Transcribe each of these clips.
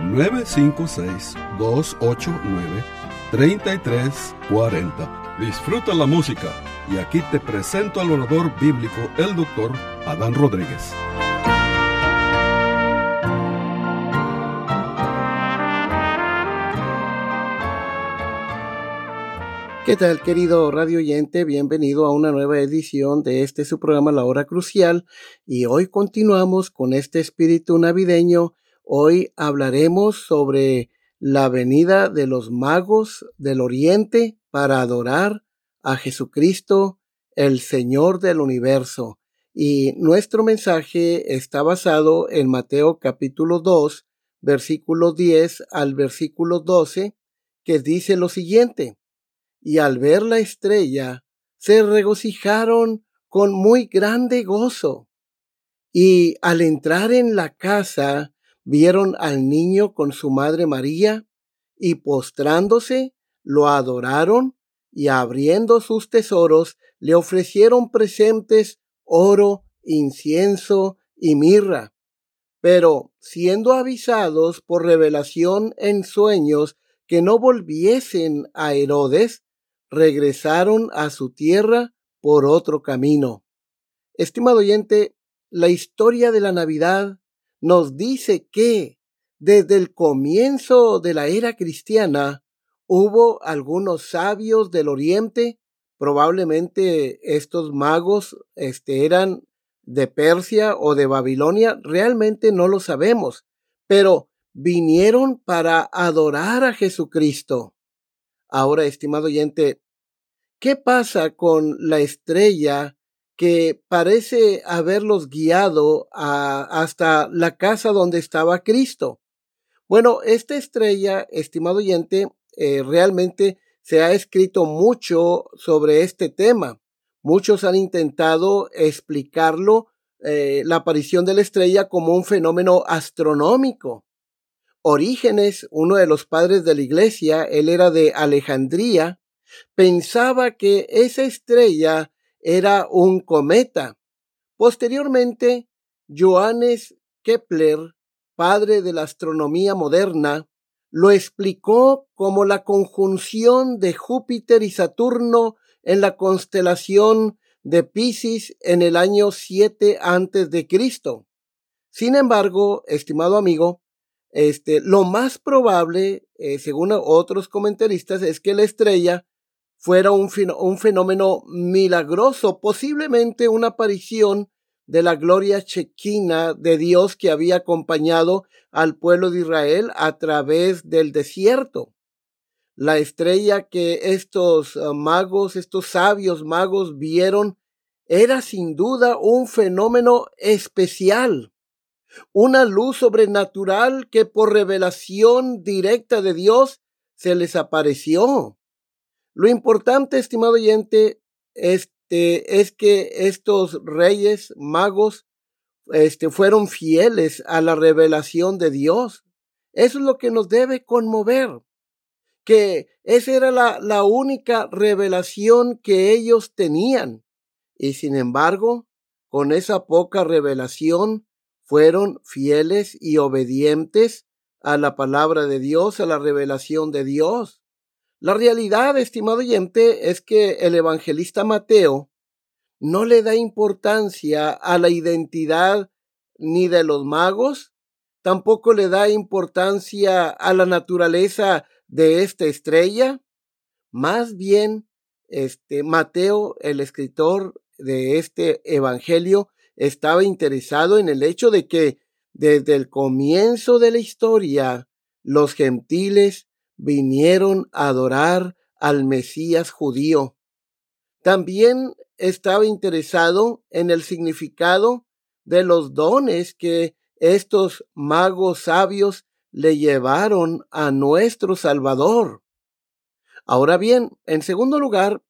956-289-3340. Disfruta la música y aquí te presento al orador bíblico, el doctor Adán Rodríguez. ¿Qué tal, querido radio oyente? Bienvenido a una nueva edición de este su programa La Hora Crucial y hoy continuamos con este espíritu navideño. Hoy hablaremos sobre la venida de los magos del Oriente para adorar a Jesucristo, el Señor del universo. Y nuestro mensaje está basado en Mateo capítulo 2, versículo 10 al versículo 12, que dice lo siguiente y al ver la estrella se regocijaron con muy grande gozo. Y al entrar en la casa vieron al niño con su madre María, y postrándose lo adoraron, y abriendo sus tesoros le ofrecieron presentes oro, incienso y mirra. Pero siendo avisados por revelación en sueños que no volviesen a Herodes, regresaron a su tierra por otro camino. Estimado oyente, la historia de la Navidad nos dice que desde el comienzo de la era cristiana hubo algunos sabios del oriente, probablemente estos magos este, eran de Persia o de Babilonia, realmente no lo sabemos, pero vinieron para adorar a Jesucristo. Ahora, estimado oyente, ¿qué pasa con la estrella que parece haberlos guiado hasta la casa donde estaba Cristo? Bueno, esta estrella, estimado oyente, eh, realmente se ha escrito mucho sobre este tema. Muchos han intentado explicarlo, eh, la aparición de la estrella, como un fenómeno astronómico. Orígenes, uno de los padres de la iglesia, él era de Alejandría, pensaba que esa estrella era un cometa. Posteriormente, Johannes Kepler, padre de la astronomía moderna, lo explicó como la conjunción de Júpiter y Saturno en la constelación de Pisces en el año 7 antes de Cristo. Sin embargo, estimado amigo, este, lo más probable, eh, según otros comentaristas, es que la estrella fuera un, un fenómeno milagroso, posiblemente una aparición de la gloria chequina de Dios que había acompañado al pueblo de Israel a través del desierto. La estrella que estos ah, magos, estos sabios magos vieron, era sin duda un fenómeno especial una luz sobrenatural que por revelación directa de Dios se les apareció. Lo importante, estimado oyente, este, es que estos reyes magos este, fueron fieles a la revelación de Dios. Eso es lo que nos debe conmover, que esa era la, la única revelación que ellos tenían. Y sin embargo, con esa poca revelación, fueron fieles y obedientes a la palabra de Dios, a la revelación de Dios. La realidad, estimado oyente, es que el evangelista Mateo no le da importancia a la identidad ni de los magos, tampoco le da importancia a la naturaleza de esta estrella. Más bien, este Mateo, el escritor de este evangelio, estaba interesado en el hecho de que desde el comienzo de la historia los gentiles vinieron a adorar al Mesías judío. También estaba interesado en el significado de los dones que estos magos sabios le llevaron a nuestro Salvador. Ahora bien, en segundo lugar,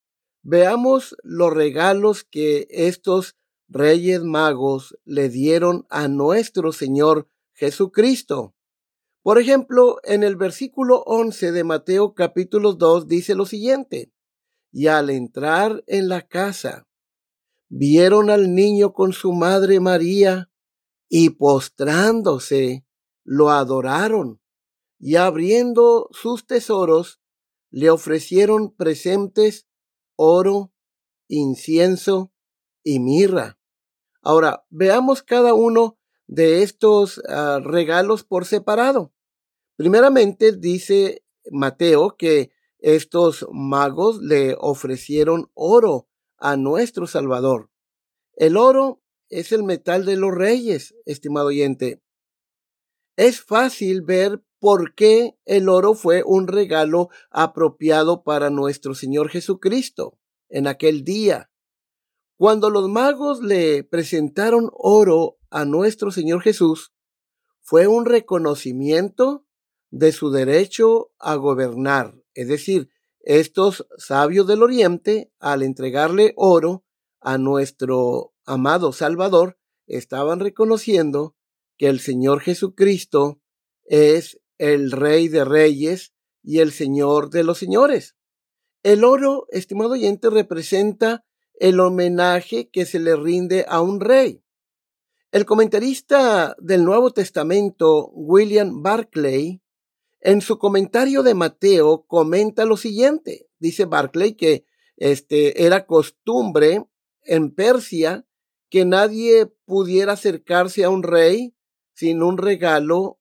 veamos los regalos que estos reyes magos le dieron a nuestro Señor Jesucristo. Por ejemplo, en el versículo 11 de Mateo capítulo 2 dice lo siguiente, y al entrar en la casa, vieron al niño con su madre María, y postrándose, lo adoraron, y abriendo sus tesoros, le ofrecieron presentes oro, incienso y mirra. Ahora, veamos cada uno de estos ah, regalos por separado. Primeramente dice Mateo que estos magos le ofrecieron oro a nuestro Salvador. El oro es el metal de los reyes, estimado oyente. Es fácil ver por qué el oro fue un regalo apropiado para nuestro Señor Jesucristo en aquel día. Cuando los magos le presentaron oro a nuestro Señor Jesús, fue un reconocimiento de su derecho a gobernar. Es decir, estos sabios del Oriente, al entregarle oro a nuestro amado Salvador, estaban reconociendo que el Señor Jesucristo es el Rey de Reyes y el Señor de los Señores. El oro, estimado oyente, representa el homenaje que se le rinde a un rey. El comentarista del Nuevo Testamento, William Barclay, en su comentario de Mateo comenta lo siguiente. Dice Barclay que este era costumbre en Persia que nadie pudiera acercarse a un rey sin un regalo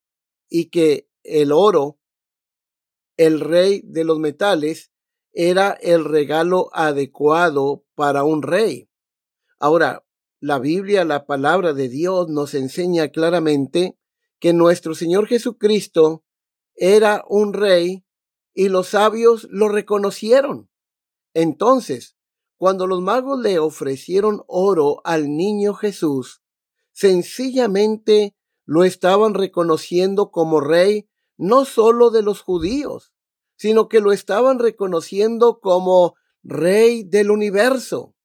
y que el oro, el rey de los metales, era el regalo adecuado para un rey. Ahora, la Biblia, la palabra de Dios, nos enseña claramente que nuestro Señor Jesucristo era un rey y los sabios lo reconocieron. Entonces, cuando los magos le ofrecieron oro al niño Jesús, sencillamente lo estaban reconociendo como rey no solo de los judíos, sino que lo estaban reconociendo como rey del universo.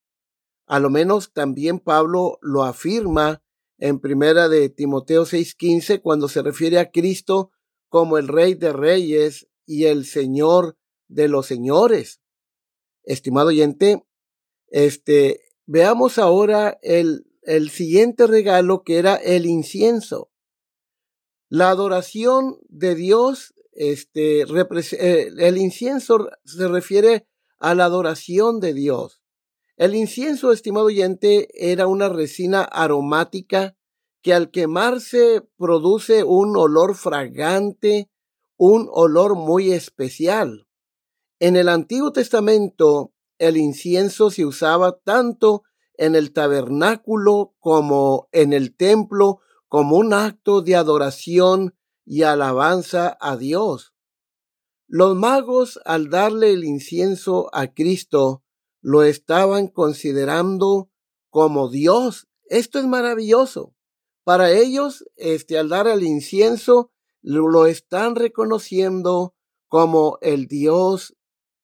A lo menos también Pablo lo afirma en primera de Timoteo 6:15 cuando se refiere a Cristo como el rey de reyes y el señor de los señores. Estimado oyente, este, veamos ahora el, el siguiente regalo que era el incienso. La adoración de Dios este, eh, el incienso se refiere a la adoración de Dios. El incienso, estimado oyente, era una resina aromática que al quemarse produce un olor fragante, un olor muy especial. En el Antiguo Testamento, el incienso se usaba tanto en el tabernáculo como en el templo como un acto de adoración y alabanza a Dios. Los magos, al darle el incienso a Cristo, lo estaban considerando como Dios. Esto es maravilloso. Para ellos, este, al dar el incienso, lo están reconociendo como el Dios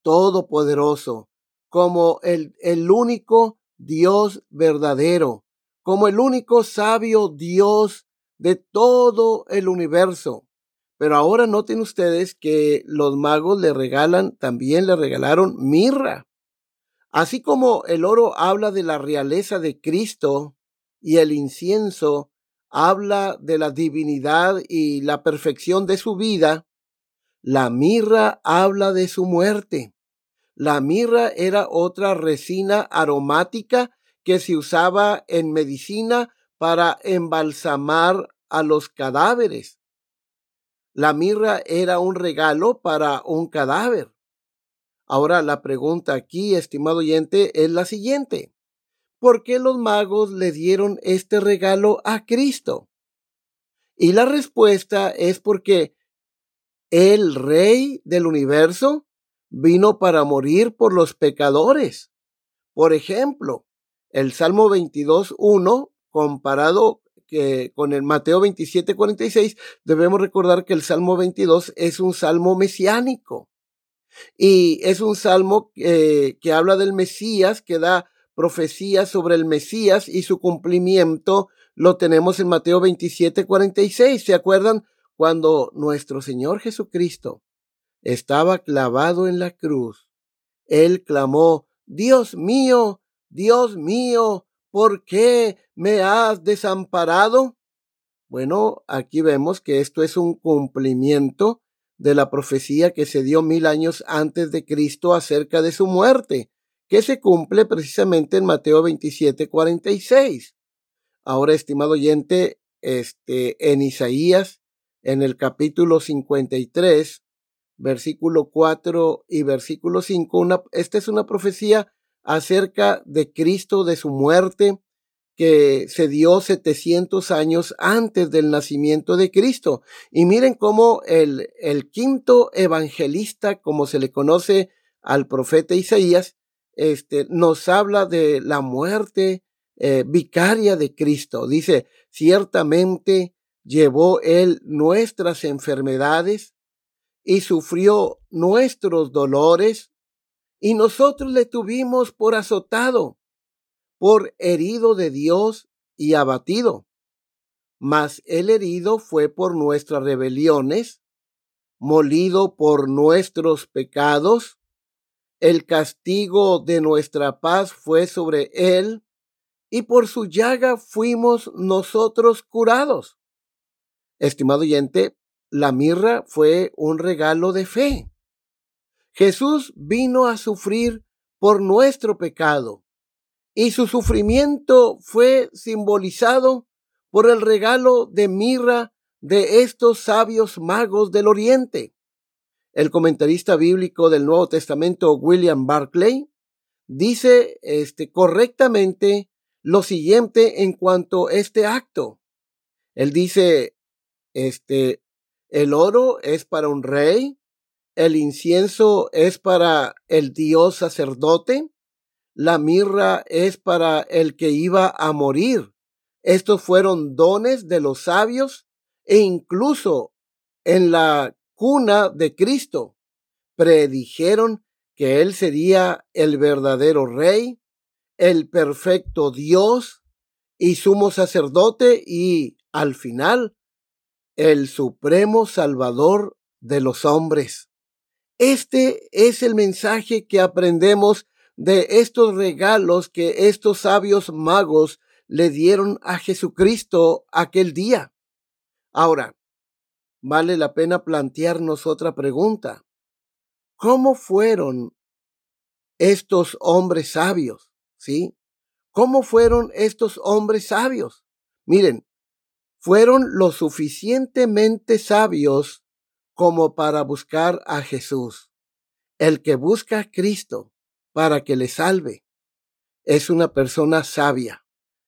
todopoderoso, como el, el único Dios verdadero, como el único sabio Dios de todo el universo. Pero ahora noten ustedes que los magos le regalan, también le regalaron mirra. Así como el oro habla de la realeza de Cristo y el incienso habla de la divinidad y la perfección de su vida, la mirra habla de su muerte. La mirra era otra resina aromática que se usaba en medicina para embalsamar a los cadáveres. La mirra era un regalo para un cadáver. Ahora la pregunta aquí, estimado oyente, es la siguiente. ¿Por qué los magos le dieron este regalo a Cristo? Y la respuesta es porque el rey del universo vino para morir por los pecadores. Por ejemplo, el Salmo 22.1 comparado con el Mateo 27, 46, debemos recordar que el Salmo 22 es un salmo mesiánico. Y es un salmo eh, que habla del Mesías, que da profecía sobre el Mesías y su cumplimiento lo tenemos en Mateo 27, 46. ¿Se acuerdan? Cuando nuestro Señor Jesucristo estaba clavado en la cruz, Él clamó, Dios mío, Dios mío, ¿por qué me has desamparado? Bueno, aquí vemos que esto es un cumplimiento de la profecía que se dio mil años antes de Cristo acerca de su muerte, que se cumple precisamente en Mateo 27, 46. Ahora, estimado oyente, este, en Isaías, en el capítulo 53, versículo 4 y versículo 5, una, esta es una profecía acerca de Cristo, de su muerte, que se dio 700 años antes del nacimiento de Cristo. Y miren cómo el, el quinto evangelista, como se le conoce al profeta Isaías, este, nos habla de la muerte eh, vicaria de Cristo. Dice, ciertamente llevó él nuestras enfermedades y sufrió nuestros dolores, y nosotros le tuvimos por azotado por herido de Dios y abatido. Mas el herido fue por nuestras rebeliones, molido por nuestros pecados, el castigo de nuestra paz fue sobre él, y por su llaga fuimos nosotros curados. Estimado oyente, la mirra fue un regalo de fe. Jesús vino a sufrir por nuestro pecado y su sufrimiento fue simbolizado por el regalo de mirra de estos sabios magos del Oriente. El comentarista bíblico del Nuevo Testamento, William Barclay, dice este, correctamente lo siguiente en cuanto a este acto. Él dice, este, el oro es para un rey, el incienso es para el dios sacerdote, la mirra es para el que iba a morir. Estos fueron dones de los sabios e incluso en la cuna de Cristo predijeron que Él sería el verdadero rey, el perfecto Dios y sumo sacerdote y al final el supremo Salvador de los hombres. Este es el mensaje que aprendemos de estos regalos que estos sabios magos le dieron a Jesucristo aquel día. Ahora, vale la pena plantearnos otra pregunta. ¿Cómo fueron estos hombres sabios? ¿Sí? ¿Cómo fueron estos hombres sabios? Miren, fueron lo suficientemente sabios como para buscar a Jesús. El que busca a Cristo para que le salve. Es una persona sabia.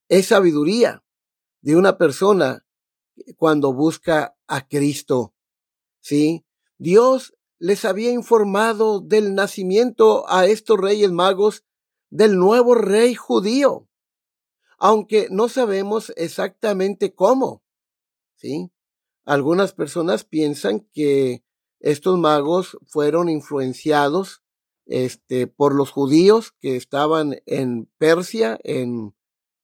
Es sabiduría de una persona cuando busca a Cristo. ¿Sí? Dios les había informado del nacimiento a estos reyes magos del nuevo rey judío, aunque no sabemos exactamente cómo. ¿Sí? Algunas personas piensan que estos magos fueron influenciados este, por los judíos que estaban en Persia, en,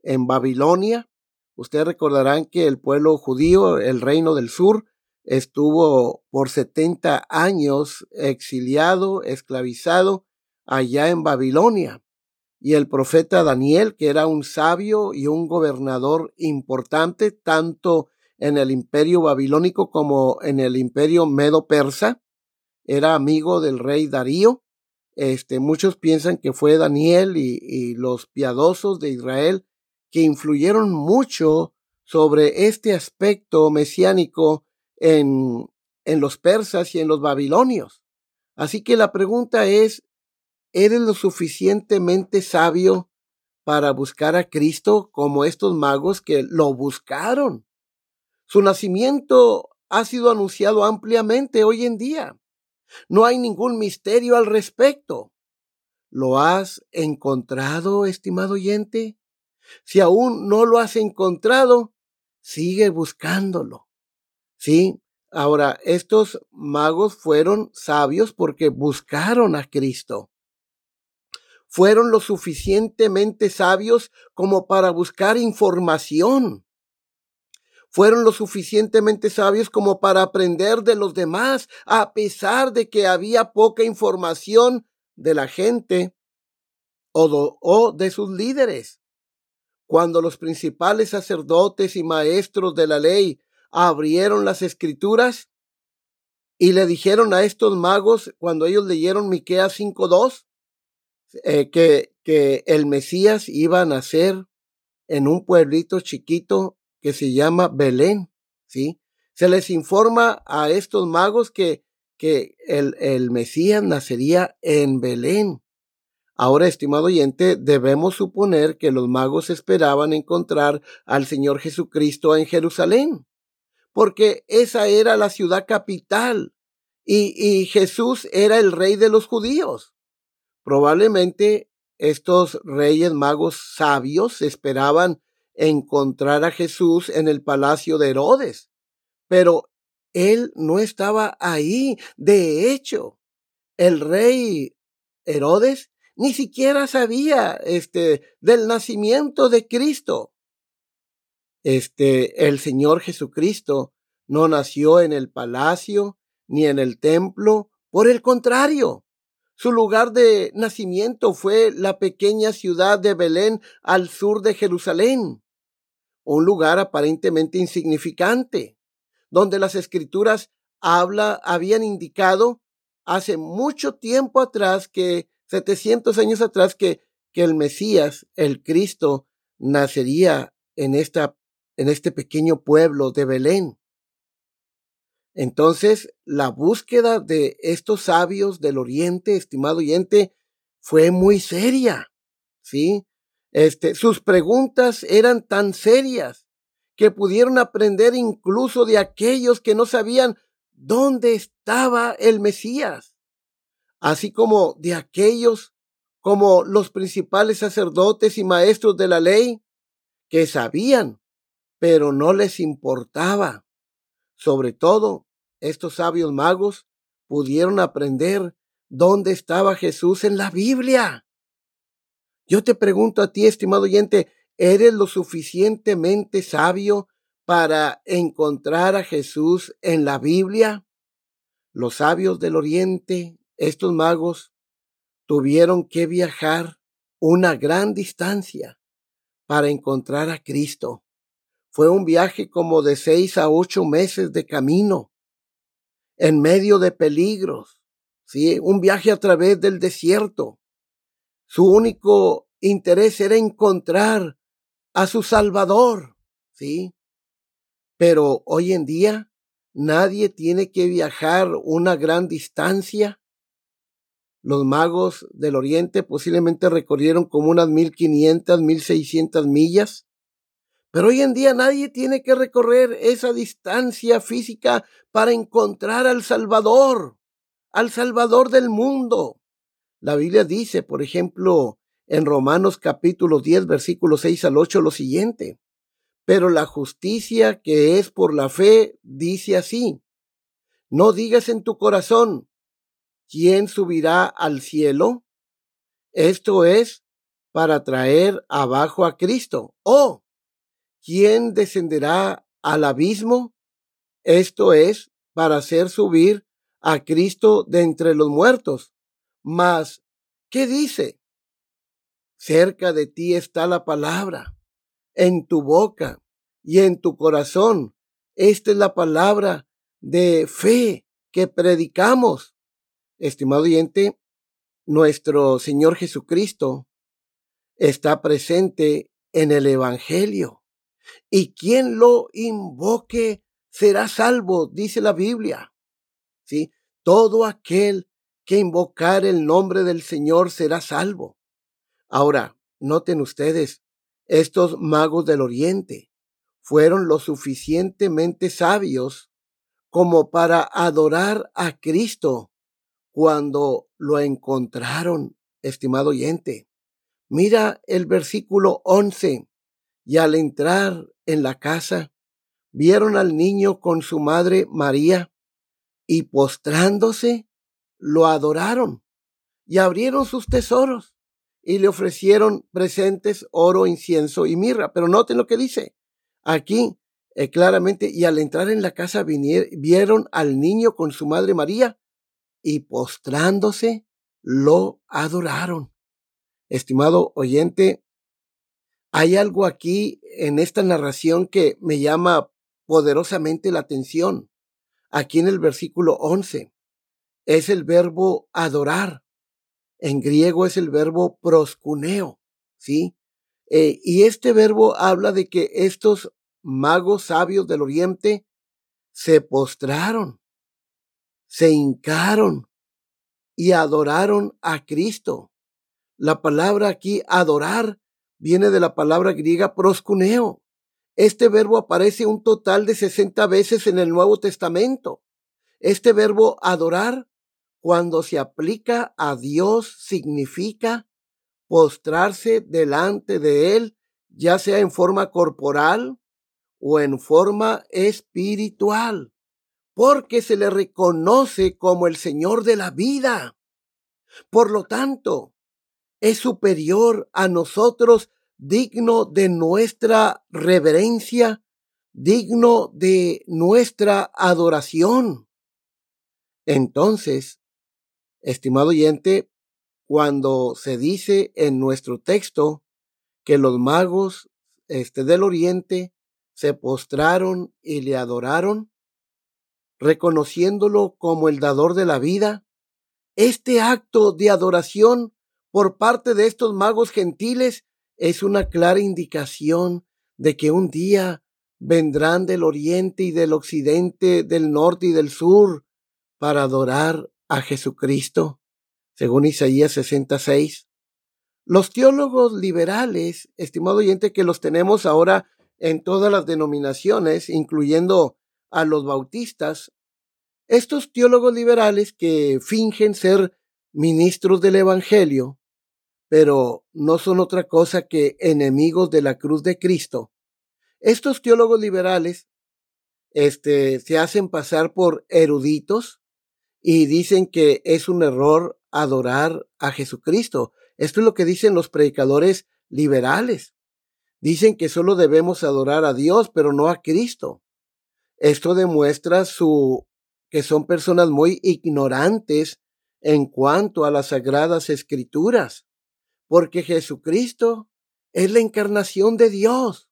en Babilonia. Ustedes recordarán que el pueblo judío, el reino del sur, estuvo por 70 años exiliado, esclavizado allá en Babilonia. Y el profeta Daniel, que era un sabio y un gobernador importante, tanto en el imperio babilónico como en el imperio medo-persa, era amigo del rey Darío, este, muchos piensan que fue Daniel y, los piadosos de Israel que influyeron mucho sobre este aspecto mesiánico en, en los persas y en los babilonios. Así que la pregunta es, ¿eres lo suficientemente sabio para buscar a Cristo como estos magos que lo buscaron? Su nacimiento ha sido anunciado ampliamente hoy en día. No hay ningún misterio al respecto. ¿Lo has encontrado, estimado oyente? Si aún no lo has encontrado, sigue buscándolo. ¿Sí? Ahora, estos magos fueron sabios porque buscaron a Cristo. Fueron lo suficientemente sabios como para buscar información. Fueron lo suficientemente sabios como para aprender de los demás, a pesar de que había poca información de la gente o, de sus líderes. Cuando los principales sacerdotes y maestros de la ley abrieron las escrituras y le dijeron a estos magos cuando ellos leyeron Miqueas 5:2 eh, que, que el Mesías iba a nacer en un pueblito chiquito que se llama Belén, ¿sí? Se les informa a estos magos que, que el, el Mesías nacería en Belén. Ahora, estimado oyente, debemos suponer que los magos esperaban encontrar al Señor Jesucristo en Jerusalén porque esa era la ciudad capital y, Jesús era el rey de los judíos. Probablemente estos reyes magos sabios esperaban encontrar a Jesús en el palacio de Herodes, pero él no estaba ahí. De hecho, el rey Herodes ni siquiera sabía este del nacimiento de Cristo. Este, el Señor Jesucristo no nació en el palacio ni en el templo, por el contrario, su lugar de nacimiento fue la pequeña ciudad de Belén al sur de Jerusalén, un lugar aparentemente insignificante, donde las escrituras habla, habían indicado hace mucho tiempo atrás que, 700 años atrás, que, que el Mesías, el Cristo, nacería en esta en este pequeño pueblo de Belén. Entonces, la búsqueda de estos sabios del Oriente, estimado oyente, fue muy seria, ¿sí? Este, sus preguntas eran tan serias que pudieron aprender incluso de aquellos que no sabían dónde estaba el Mesías, así como de aquellos como los principales sacerdotes y maestros de la ley que sabían pero no les importaba. Sobre todo, estos sabios magos pudieron aprender dónde estaba Jesús en la Biblia. Yo te pregunto a ti, estimado oyente, ¿eres lo suficientemente sabio para encontrar a Jesús en la Biblia? Los sabios del Oriente, estos magos, tuvieron que viajar una gran distancia para encontrar a Cristo. Fue un viaje como de seis a ocho meses de camino, en medio de peligros, ¿sí? Un viaje a través del desierto. Su único interés era encontrar a su Salvador, ¿sí? Pero hoy en día nadie tiene que viajar una gran distancia. Los magos del Oriente posiblemente recorrieron como unas mil quinientas, mil seiscientas millas pero hoy en día nadie tiene que recorrer esa distancia física para encontrar al Salvador, al Salvador del mundo. La Biblia dice, por ejemplo, en Romanos capítulo 10, versículo 6 al 8, lo siguiente. Pero la justicia que es por la fe dice así. No digas en tu corazón, ¿quién subirá al cielo? Esto es para traer abajo a Cristo. Oh, ¿quién descenderá al abismo? Esto es para hacer subir a Cristo de entre los muertos. Mas, ¿qué dice? Cerca de ti está la palabra, en tu boca y en tu corazón. Esta es la palabra de fe que predicamos. Estimado oyente, nuestro Señor Jesucristo está presente en el Evangelio y quien lo invoque será salvo, dice la Biblia. ¿Sí? Todo aquel que invocar el nombre del Señor será salvo. Ahora, noten ustedes, estos magos del Oriente fueron lo suficientemente sabios como para adorar a Cristo cuando lo encontraron, estimado oyente. Mira el versículo 11 y al entrar en la casa, vieron al niño con su madre María y postrándose lo adoraron y abrieron sus tesoros y le ofrecieron presentes, oro, incienso y mirra. Pero noten lo que dice aquí eh, claramente, y al entrar en la casa vieron al niño con su madre María y postrándose lo adoraron. Estimado oyente, hay algo aquí en esta narración que me llama poderosamente la atención. Aquí en el versículo 11 es el verbo adorar. En griego es el verbo proscuneo, ¿sí? Eh, y este verbo habla de que estos magos sabios del oriente se postraron, se hincaron y adoraron a Cristo. La palabra aquí adorar viene de la palabra griega proscuneo. Este verbo aparece un total de 60 veces en el Nuevo Testamento. Este verbo adorar cuando se aplica a Dios significa postrarse delante de Él, ya sea en forma corporal o en forma espiritual, porque se le reconoce como el Señor de la vida. Por lo tanto, es superior a nosotros, digno de nuestra reverencia, digno de nuestra adoración. Entonces, Estimado oyente, cuando se dice en nuestro texto que los magos este, del oriente se postraron y le adoraron, reconociéndolo como el dador de la vida, este acto de adoración por parte de estos magos gentiles es una clara indicación de que un día vendrán del oriente y del occidente, del norte y del sur, para adorar a Jesucristo, según Isaías 66. Los teólogos liberales, estimado oyente, que los tenemos ahora en todas las denominaciones, incluyendo a los bautistas, estos teólogos liberales que fingen ser ministros del Evangelio, pero no son otra cosa que enemigos de la cruz de Cristo. Estos teólogos liberales este, se hacen pasar por eruditos, y dicen que es un error adorar a Jesucristo. Esto es lo que dicen los predicadores liberales. Dicen que solo debemos adorar a Dios, pero no a Cristo. Esto demuestra su que son personas muy ignorantes en cuanto a las sagradas escrituras, porque Jesucristo es la encarnación de Dios,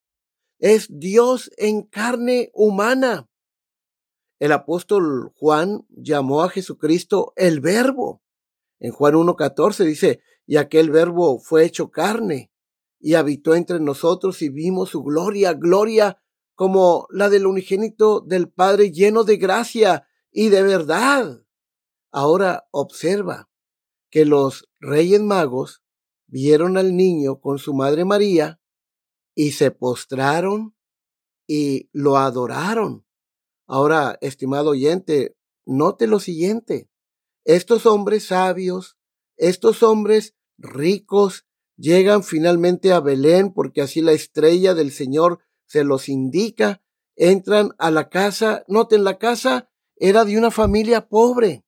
es Dios en carne humana. El apóstol Juan llamó a Jesucristo el verbo. En Juan 1.14 dice, y aquel verbo fue hecho carne y habitó entre nosotros y vimos su gloria, gloria como la del unigénito del Padre lleno de gracia y de verdad. Ahora observa que los reyes magos vieron al niño con su madre María y se postraron y lo adoraron. Ahora, estimado oyente, note lo siguiente. Estos hombres sabios, estos hombres ricos, llegan finalmente a Belén porque así la estrella del Señor se los indica, entran a la casa, noten la casa era de una familia pobre.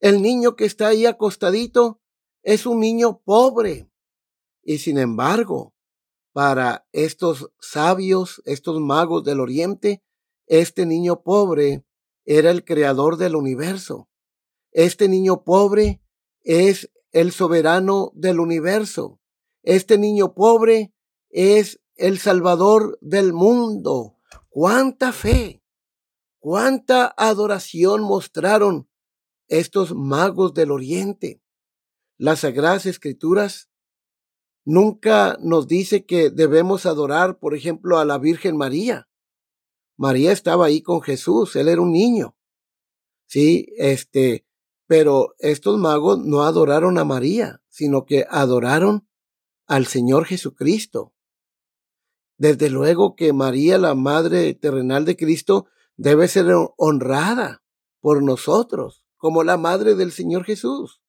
El niño que está ahí acostadito es un niño pobre. Y sin embargo, para estos sabios, estos magos del oriente, este niño pobre era el creador del universo. Este niño pobre es el soberano del universo. Este niño pobre es el salvador del mundo. ¿Cuánta fe? ¿Cuánta adoración mostraron estos magos del oriente? Las sagradas escrituras nunca nos dice que debemos adorar, por ejemplo, a la Virgen María. María estaba ahí con Jesús, él era un niño. Sí, este, pero estos magos no adoraron a María, sino que adoraron al Señor Jesucristo. Desde luego que María, la madre terrenal de Cristo, debe ser honrada por nosotros como la madre del Señor Jesús.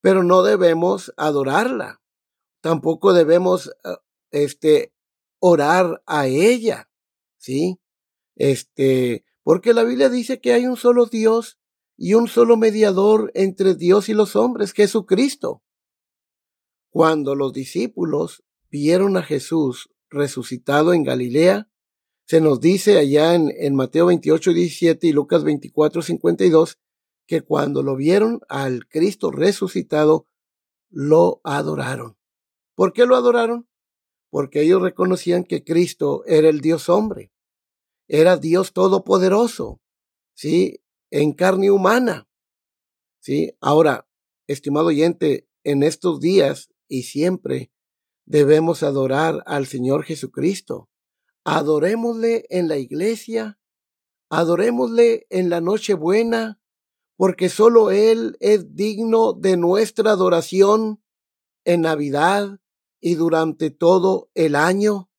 Pero no debemos adorarla. Tampoco debemos eh, este orar a ella, ¿sí? Este, porque la Biblia dice que hay un solo Dios y un solo mediador entre Dios y los hombres, Jesucristo. Cuando los discípulos vieron a Jesús resucitado en Galilea, se nos dice allá en, Mateo 28, 17 y Lucas 24, 52, que cuando lo vieron al Cristo resucitado, lo adoraron. ¿Por qué lo adoraron? Porque ellos reconocían que Cristo era el Dios hombre, era Dios todopoderoso, ¿sí? En carne humana, ¿sí? Ahora, estimado oyente, en estos días y siempre debemos adorar al Señor Jesucristo. Adorémosle en la iglesia, adorémosle en la noche buena, porque solo Él es digno de nuestra adoración en Navidad y durante todo el año.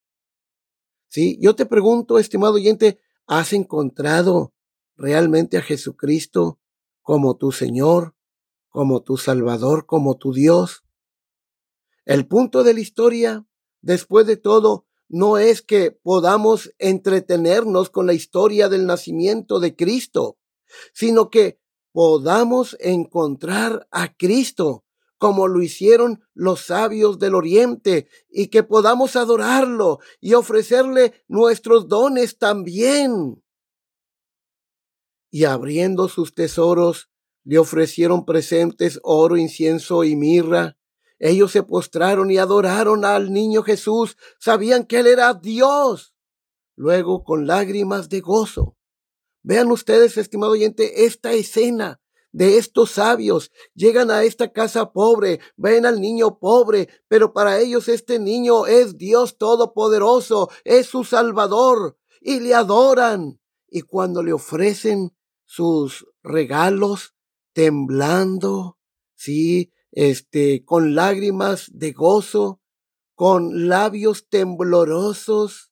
Sí, yo te pregunto, estimado oyente, ¿has encontrado realmente a Jesucristo como tu Señor, como tu Salvador, como tu Dios? El punto de la historia, después de todo, no es que podamos entretenernos con la historia del nacimiento de Cristo, sino que podamos encontrar a Cristo como lo hicieron los sabios del oriente y que podamos adorarlo y ofrecerle nuestros dones también. Y abriendo sus tesoros, le ofrecieron presentes oro, incienso y mirra. Ellos se postraron y adoraron al niño Jesús, sabían que él era Dios. Luego, con lágrimas de gozo, Vean ustedes, estimado oyente, esta escena de estos sabios. Llegan a esta casa pobre, ven al niño pobre, pero para ellos este niño es Dios Todopoderoso, es su Salvador, y le adoran. Y cuando le ofrecen sus regalos, temblando, sí, este, con lágrimas de gozo, con labios temblorosos,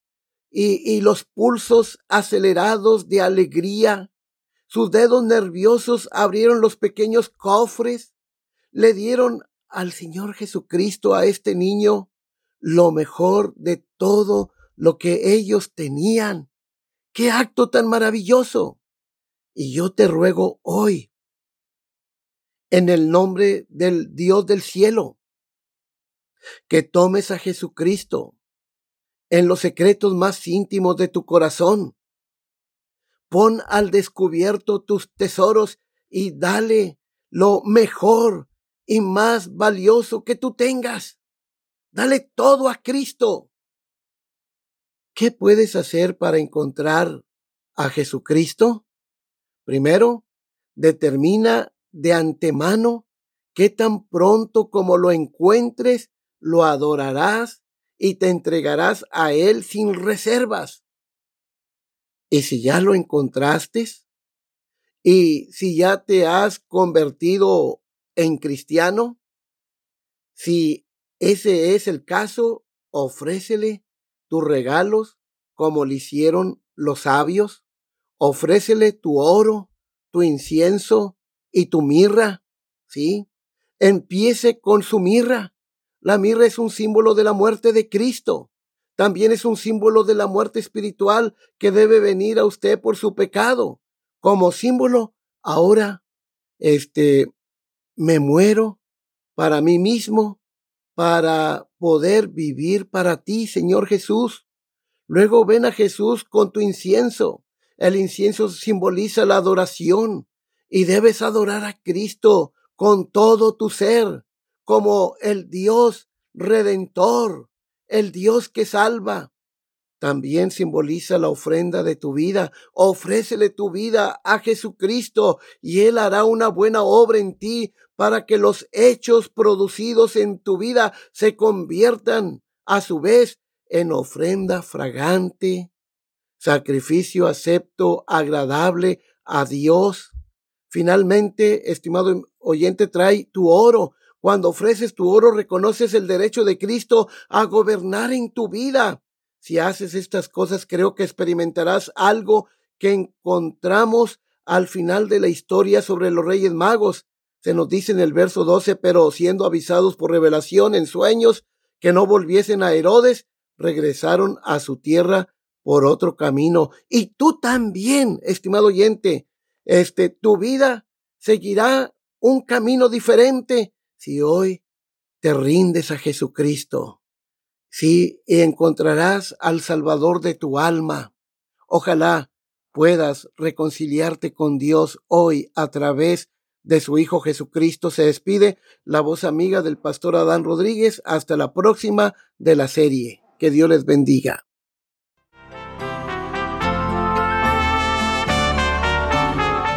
y, los pulsos acelerados de alegría. Sus dedos nerviosos abrieron los pequeños cofres, le dieron al Señor Jesucristo, a este niño, lo mejor de todo lo que ellos tenían. ¡Qué acto tan maravilloso! Y yo te ruego hoy, en el nombre del Dios del cielo, que tomes a Jesucristo en los secretos más íntimos de tu corazón. Pon al descubierto tus tesoros y dale lo mejor y más valioso que tú tengas. Dale todo a Cristo. ¿Qué puedes hacer para encontrar a Jesucristo? Primero, determina de antemano que tan pronto como lo encuentres, lo adorarás y te entregarás a Él sin reservas. Y si ya lo encontraste, y si ya te has convertido en cristiano, si ese es el caso, ofrécele tus regalos como le hicieron los sabios, ofrécele tu oro, tu incienso y tu mirra, ¿sí? Empiece con su mirra la mirra es un símbolo de la muerte de Cristo. También es un símbolo de la muerte espiritual que debe venir a usted por su pecado. Como símbolo, ahora, este, me muero para mí mismo, para poder vivir para ti, Señor Jesús. Luego ven a Jesús con tu incienso. El incienso simboliza la adoración y debes adorar a Cristo con todo tu ser como el Dios redentor, el Dios que salva. También simboliza la ofrenda de tu vida. Ofrécele tu vida a Jesucristo y Él hará una buena obra en ti para que los hechos producidos en tu vida se conviertan a su vez en ofrenda fragante, sacrificio acepto, agradable a Dios. Finalmente, estimado oyente, trae tu oro cuando ofreces tu oro, reconoces el derecho de Cristo a gobernar en tu vida. Si haces estas cosas, creo que experimentarás algo que encontramos al final de la historia sobre los reyes magos. Se nos dice en el verso 12, pero siendo avisados por revelación en sueños que no volviesen a Herodes, regresaron a su tierra por otro camino. Y tú también, estimado oyente, este, tu vida seguirá un camino diferente si hoy te rindes a Jesucristo. Sí, y encontrarás al Salvador de tu alma. Ojalá puedas reconciliarte con Dios hoy a través de su Hijo Jesucristo. Se despide la voz amiga del pastor Adán Rodríguez. Hasta la próxima de la serie. Que Dios les bendiga.